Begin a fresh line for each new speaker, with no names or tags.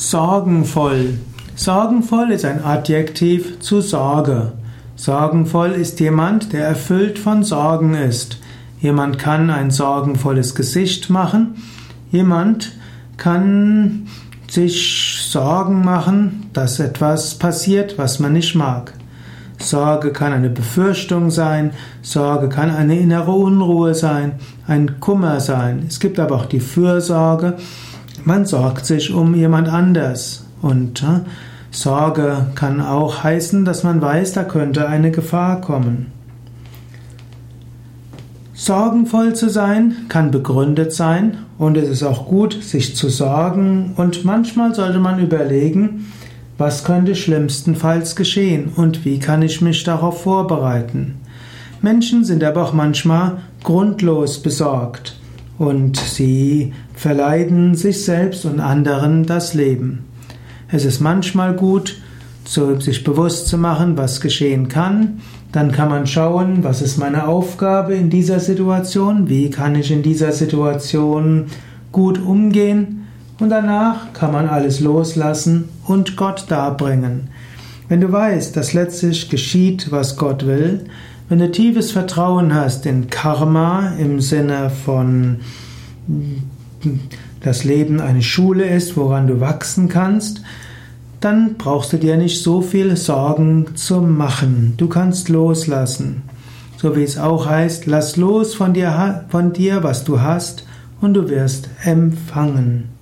Sorgenvoll. Sorgenvoll ist ein Adjektiv zu Sorge. Sorgenvoll ist jemand, der erfüllt von Sorgen ist. Jemand kann ein sorgenvolles Gesicht machen. Jemand kann sich Sorgen machen, dass etwas passiert, was man nicht mag. Sorge kann eine Befürchtung sein, Sorge kann eine innere Unruhe sein, ein Kummer sein. Es gibt aber auch die Fürsorge, man sorgt sich um jemand anders. Und äh, Sorge kann auch heißen, dass man weiß, da könnte eine Gefahr kommen. Sorgenvoll zu sein kann begründet sein und es ist auch gut, sich zu sorgen und manchmal sollte man überlegen, was könnte schlimmstenfalls geschehen und wie kann ich mich darauf vorbereiten. Menschen sind aber auch manchmal grundlos besorgt und sie verleiden sich selbst und anderen das Leben. Es ist manchmal gut, sich bewusst zu machen, was geschehen kann. Dann kann man schauen, was ist meine Aufgabe in dieser Situation, wie kann ich in dieser Situation gut umgehen und danach kann man alles loslassen und Gott darbringen. Wenn du weißt, dass letztlich geschieht, was Gott will, wenn du tiefes Vertrauen hast in Karma im Sinne von das Leben eine Schule ist, woran du wachsen kannst, dann brauchst du dir nicht so viel Sorgen zu machen. Du kannst loslassen. So wie es auch heißt, lass los von dir, von dir, was du hast, und du wirst empfangen.